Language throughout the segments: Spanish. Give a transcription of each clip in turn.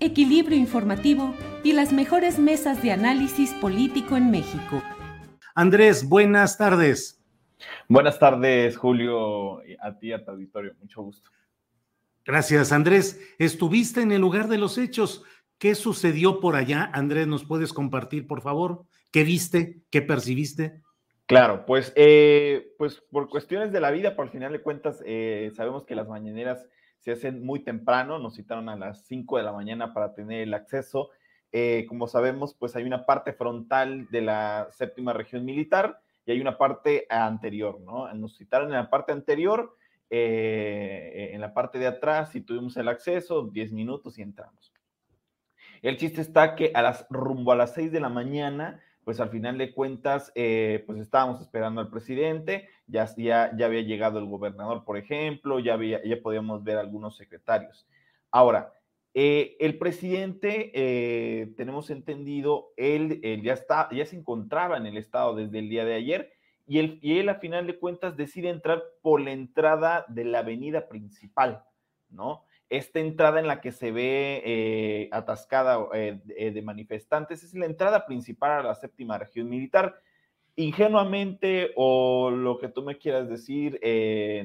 equilibrio informativo y las mejores mesas de análisis político en México. Andrés, buenas tardes. Buenas tardes, Julio, a ti, a tu auditorio, mucho gusto. Gracias, Andrés. Estuviste en el lugar de los hechos. ¿Qué sucedió por allá? Andrés, ¿nos puedes compartir, por favor? ¿Qué viste? ¿Qué percibiste? Claro, pues, eh, pues por cuestiones de la vida, por final de cuentas, eh, sabemos que las mañaneras se hacen muy temprano, nos citaron a las 5 de la mañana para tener el acceso. Eh, como sabemos, pues hay una parte frontal de la séptima región militar y hay una parte anterior, ¿no? Nos citaron en la parte anterior, eh, en la parte de atrás, y tuvimos el acceso, 10 minutos y entramos. El chiste está que a las rumbo a las 6 de la mañana pues al final de cuentas, eh, pues estábamos esperando al presidente, ya, ya, ya había llegado el gobernador, por ejemplo, ya, había, ya podíamos ver algunos secretarios. Ahora, eh, el presidente, eh, tenemos entendido, él, ya, está, ya se encontraba en el estado desde el día de ayer y él, y él a final de cuentas decide entrar por la entrada de la avenida principal, ¿no? Esta entrada en la que se ve eh, atascada eh, eh, de manifestantes es la entrada principal a la séptima región militar. Ingenuamente, o lo que tú me quieras decir,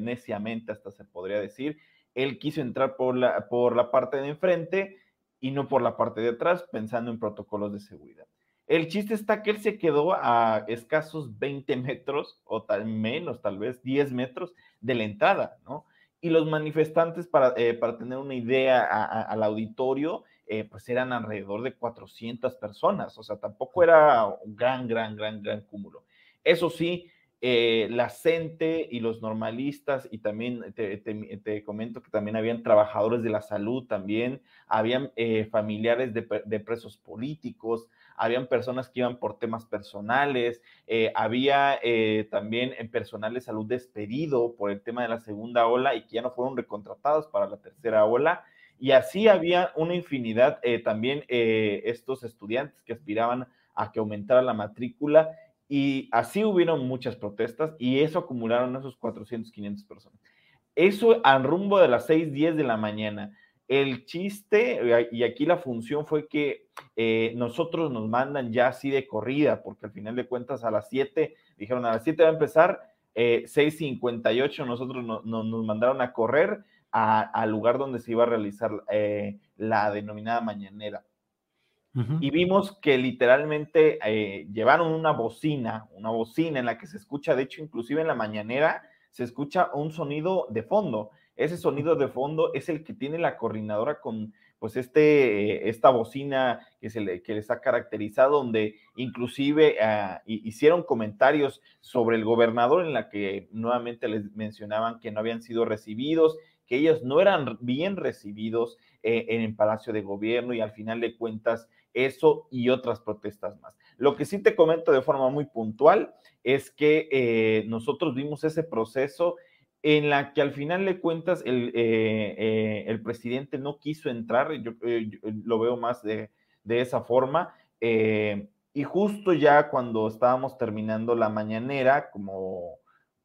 neciamente hasta se podría decir, él quiso entrar por la, por la parte de enfrente y no por la parte de atrás, pensando en protocolos de seguridad. El chiste está que él se quedó a escasos 20 metros, o tal menos, tal vez 10 metros de la entrada, ¿no? Y los manifestantes, para, eh, para tener una idea al auditorio, eh, pues eran alrededor de 400 personas, o sea, tampoco era un gran, gran, gran, gran cúmulo. Eso sí, eh, la CENTE y los normalistas, y también te, comento que también habían trabajadores de la salud, también habían familiares de, de, presos políticos, habían personas que iban por temas personales, eh, había eh, también en personal de salud despedido por el tema de la segunda ola y que ya no fueron recontratados para la tercera ola. Y así había una infinidad eh, también estos estudiantes que aspiraban a que aumentara la matrícula y así hubieron muchas protestas y eso acumularon esos 400, 500 personas. Eso al rumbo de las 6, 10 de la mañana. El chiste, y aquí la función fue que eh, nosotros nos mandan ya así de corrida, porque al final de cuentas a las 7, dijeron a las 7 va a empezar, eh, 6.58 nosotros nos mandaron a correr al lugar donde se iba a realizar eh, la denominada mañanera. Y vimos que literalmente eh, llevaron una bocina, una bocina en la que se escucha, de hecho, inclusive en la mañanera, se escucha un sonido de fondo. Ese sonido de fondo es el que tiene la coordinadora con pues este, esta bocina que, se le, que les ha caracterizado, donde inclusive ah, hicieron comentarios sobre el gobernador en la que nuevamente les mencionaban que no habían sido recibidos, que ellos no eran bien recibidos eh, en el Palacio de Gobierno y al final de cuentas eso y otras protestas más. Lo que sí te comento de forma muy puntual es que eh, nosotros vimos ese proceso en la que al final de cuentas el, eh, eh, el presidente no quiso entrar, yo, eh, lo veo más de, de esa forma, y justo ya cuando estábamos terminando la mañanera, como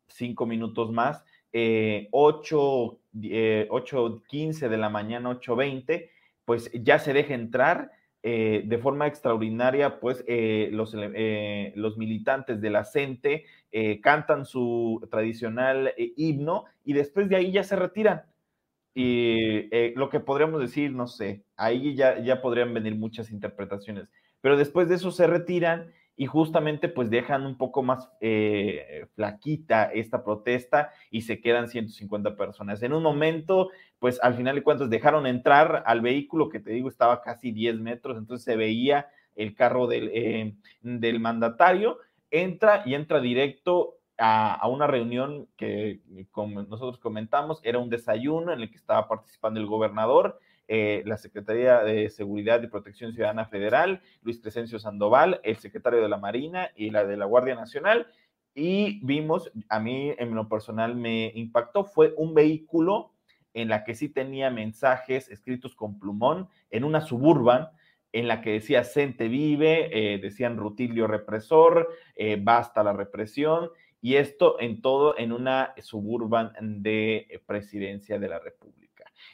cinco minutos más, eh, 8, 8.15 de la mañana, 8.20, pues ya se deja entrar eh, de forma extraordinaria, pues eh, los, eh, los, militantes de la CENTE cantan su tradicional himno y después de ahí ya se retiran. Y lo que podríamos decir, no sé, ahí ya, ya podrían venir muchas interpretaciones, pero después de eso se retiran y justamente pues dejan un poco más eh, flaquita esta protesta y se quedan 150 personas. En un momento, pues al final de cuentas dejaron entrar al vehículo que te digo estaba casi 10 metros, entonces se veía el carro del, eh, del mandatario, entra y entra directo a, a, una reunión que, como nosotros comentamos, era un desayuno en el que estaba participando el gobernador eh, la Secretaría de Seguridad y Protección Ciudadana Federal, Luis Crescencio Sandoval, el secretario de la Marina y la de la Guardia Nacional. Y vimos, a mí en lo personal me impactó, fue un vehículo en la que sí tenía mensajes escritos con plumón en una suburban en la que decía Cente vive, eh, decían Rutilio represor, eh, basta la represión, y esto en todo en una suburban de presidencia de la República.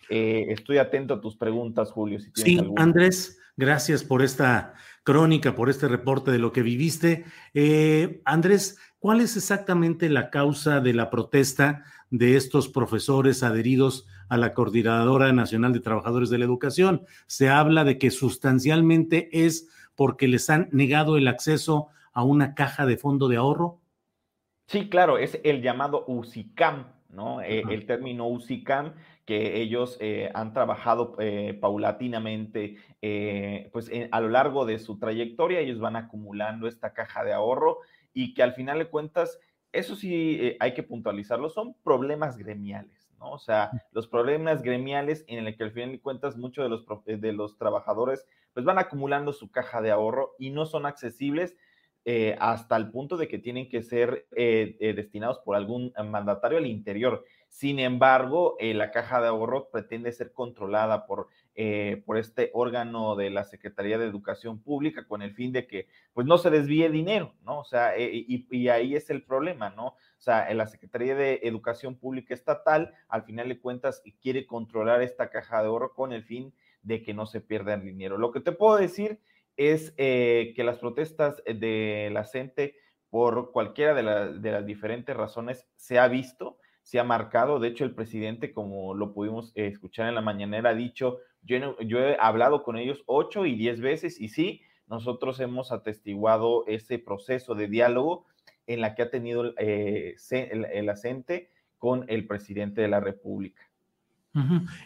Eh, estoy atento a tus preguntas, Julio. sí, Andrés, gracias por esta crónica, por este reporte de lo que viviste. Eh, Andrés, ¿cuál es exactamente la causa de la protesta de estos profesores adheridos a la Coordinadora Nacional de Trabajadores de la Educación? Se habla de que sustancialmente es porque les han negado el acceso a una caja de fondo de ahorro. Sí, claro, es el llamado UCICAM, ¿no? Eh, el término UCICAM que ellos eh, han trabajado eh, paulatinamente, eh, pues a lo largo de su trayectoria, ellos van acumulando esta caja de ahorro y que al final de cuentas, eso sí hay que puntualizarlo, son problemas gremiales, ¿no? O sea, los problemas gremiales en el que al final de cuentas muchos de los, de los trabajadores pues van acumulando su caja de ahorro y no son accesibles hasta el punto de que tienen que ser destinados por algún mandatario al interior. Sin embargo, eh, la caja de ahorro pretende ser controlada por, eh, por este órgano de la Secretaría de Educación Pública con el fin de que pues no se desvíe dinero, ¿no? O sea, eh, y, ahí es el problema, ¿no? O sea, la Secretaría de Educación Pública Estatal, al final de cuentas, quiere controlar esta caja de ahorro con el fin de que no se pierda el dinero. Lo que te puedo decir es que las protestas de la CENTE, por cualquiera de, de las diferentes razones, se ha visto, se ha marcado. De hecho, el presidente, como lo pudimos eh, escuchar en la mañanera, ha dicho, yo, he hablado con ellos ocho y diez veces y sí, nosotros hemos atestiguado ese proceso de diálogo en la que ha tenido eh, el, el acente con el presidente de la República.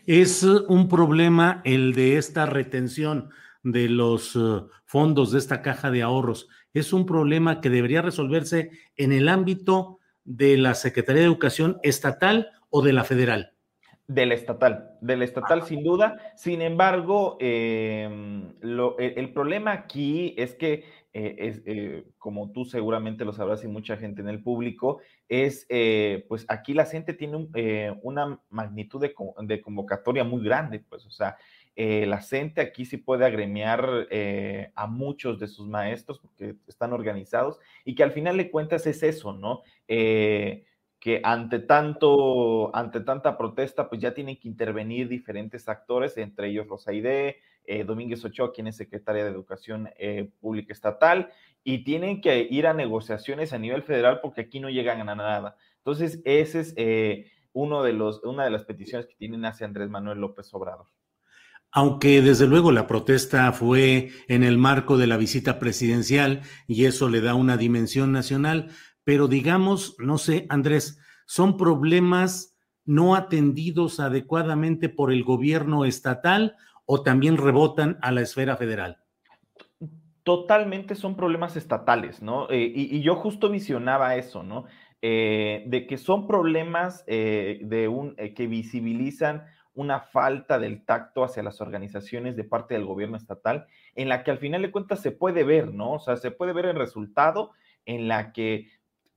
Es un problema el de esta retención de los fondos de esta caja de ahorros. Es un problema que debería resolverse en el ámbito de la Secretaría de Educación estatal o de la federal? Del estatal, del estatal sin duda. Sin embargo, em, el, problema aquí es que, eh, es, eh, como tú seguramente lo sabrás y mucha gente en el público, es, eh, pues aquí la gente tiene una magnitud de, de, convocatoria muy grande, pues, o sea, eh, la CENTE aquí sí puede agremiar eh, a muchos de sus maestros porque están organizados y que al final de cuentas es eso, ¿no? Eh, que ante tanto, ante tanta protesta, pues ya tienen que intervenir diferentes actores, entre ellos Rosaide, Domínguez Ochoa, quien es secretaria de Educación Pública Estatal, y tienen que ir a negociaciones a nivel federal porque aquí no llegan a nada. Entonces, ese es uno de los, una de las peticiones que tienen hacia Andrés Manuel López Obrador aunque desde luego la protesta fue en el marco de la visita presidencial y eso le da una dimensión nacional, pero digamos, no sé, Andrés, son problemas no atendidos adecuadamente por el gobierno estatal o también rebotan a la esfera federal. Totalmente son problemas estatales, ¿no? Eh, y, yo justo visionaba eso, ¿no? Eh, de que son problemas eh, de un, que visibilizan una falta del tacto hacia las organizaciones de parte del gobierno estatal, en la que al final de cuentas se puede ver, ¿no? O sea, se puede ver el resultado en la que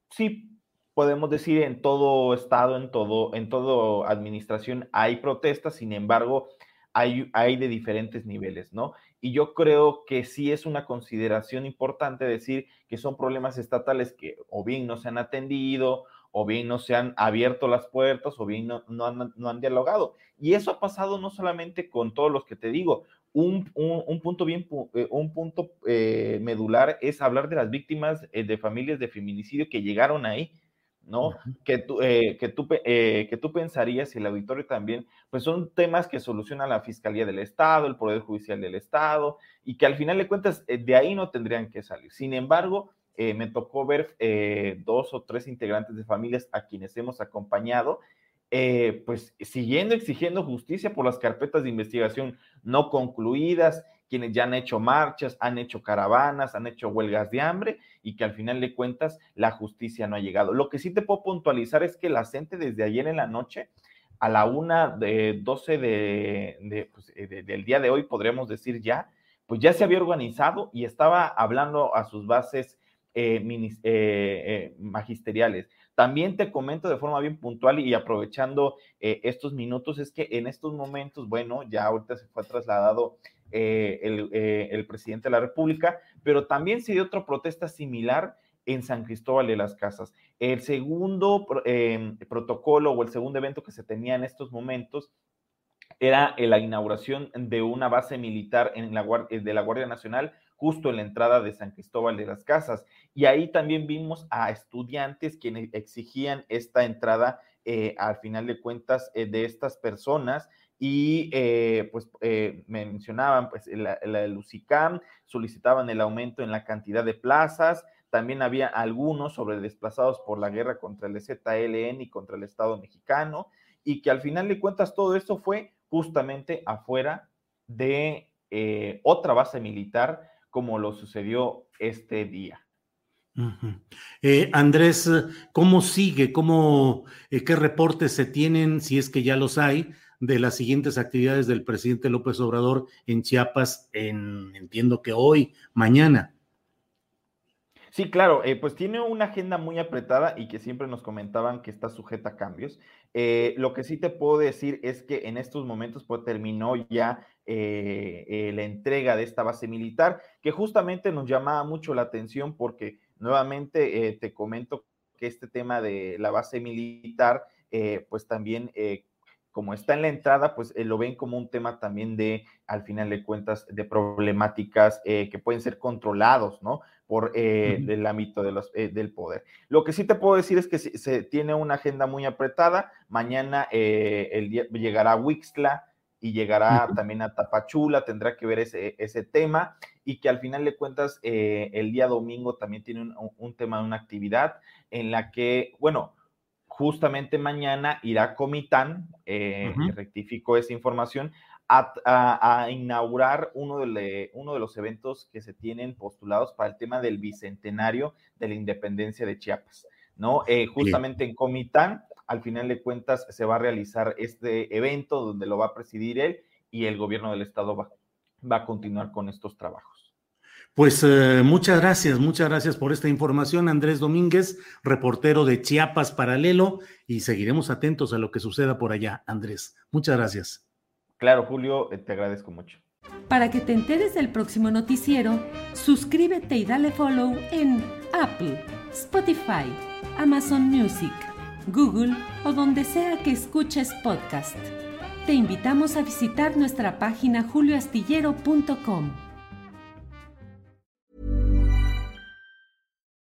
sí podemos decir en todo estado, en todo, en todo administración hay protestas, sin embargo, hay, hay de diferentes niveles, ¿no? Y yo creo que sí es una consideración importante decir que son problemas estatales que o bien no se han atendido o bien no se han abierto las puertas, o bien no, no, han, no han, dialogado. Y eso ha pasado no solamente con todos los que te digo. Un, un, punto bien, eh, un punto eh, medular es hablar de las víctimas eh, de familias de feminicidio que llegaron ahí ¿no? Que tú, eh, que, tú, eh, que tú pensarías, y el auditorio también, pues son temas que soluciona la Fiscalía del Estado, el Poder Judicial del Estado, y que al final de cuentas eh, de ahí no tendrían que salir. Sin embargo, me tocó ver dos o tres integrantes de familias a quienes hemos acompañado, pues siguiendo exigiendo justicia por las carpetas de investigación no concluidas, quienes ya han hecho marchas, han hecho caravanas, han hecho huelgas de hambre y que al final de cuentas la justicia no ha llegado. Lo que sí te puedo puntualizar es que la gente desde ayer en la noche a la una de 12 pues, eh, de, del día de hoy, podríamos decir ya, pues ya se había organizado y estaba hablando a sus bases eh, eh, magisteriales. También te comento de forma bien puntual y aprovechando estos minutos, es que en estos momentos, bueno, ya ahorita se fue trasladado eh, eh, el, presidente de la República, pero también se dio otra protesta similar en San Cristóbal de las Casas. El segundo protocolo o el segundo evento que se tenía en estos momentos era la inauguración de una base militar en la, eh, de la Guardia Nacional justo en la entrada de San Cristóbal de las Casas. Y ahí también vimos a estudiantes quienes exigían esta entrada, al final de cuentas, de estas personas. Y eh, pues eh, mencionaban pues la, la solicitaban el aumento en la cantidad de plazas, también había algunos sobre desplazados por la guerra contra el ZLN y contra el Estado mexicano, y que al final de cuentas todo esto fue justamente afuera de eh, otra base militar como lo sucedió este día. Andrés, ¿cómo sigue? ¿Cómo, ¿Qué reportes se tienen, si es que ya los hay, de las siguientes actividades del presidente López Obrador en Chiapas, en, entiendo que hoy, mañana. Sí, claro, eh, pues tiene una agenda muy apretada y que siempre nos comentaban que está sujeta a cambios. Eh, lo que sí te puedo decir es que en estos momentos pues, terminó ya eh, la entrega de esta base militar, que justamente nos llamaba mucho la atención porque nuevamente te comento que este tema de la base militar, pues también como está en la entrada, pues eh, lo ven como un tema también de, al final de cuentas, de problemáticas eh, que pueden ser controlados, ¿no? Por eh, el ámbito de los, del poder. Lo que sí te puedo decir es que se, tiene una agenda muy apretada. Mañana el día, llegará a Wixla y llegará también a Tapachula, tendrá que ver ese, ese tema y que al final de cuentas el día domingo también tiene un, un tema de una actividad en la que, bueno, justamente mañana irá Comitán, eh, rectifico esa información, a, inaugurar uno de, uno de los eventos que se tienen postulados para el tema del bicentenario de la independencia de Chiapas, ¿no? Eh, justamente en Comitán, al final de cuentas, se va a realizar este evento donde lo va a presidir él y el gobierno del estado va a continuar con estos trabajos. Pues eh, muchas gracias, muchas gracias por esta información, Andrés Domínguez, reportero de Chiapas Paralelo, y seguiremos atentos a lo que suceda por allá, Andrés. Muchas gracias. Claro, Julio, eh, te agradezco mucho. Para que te enteres del próximo noticiero, suscríbete y dale follow en Apple, Spotify, Amazon Music, Google o donde sea que escuches podcast. Te invitamos a visitar nuestra página julioastillero.com.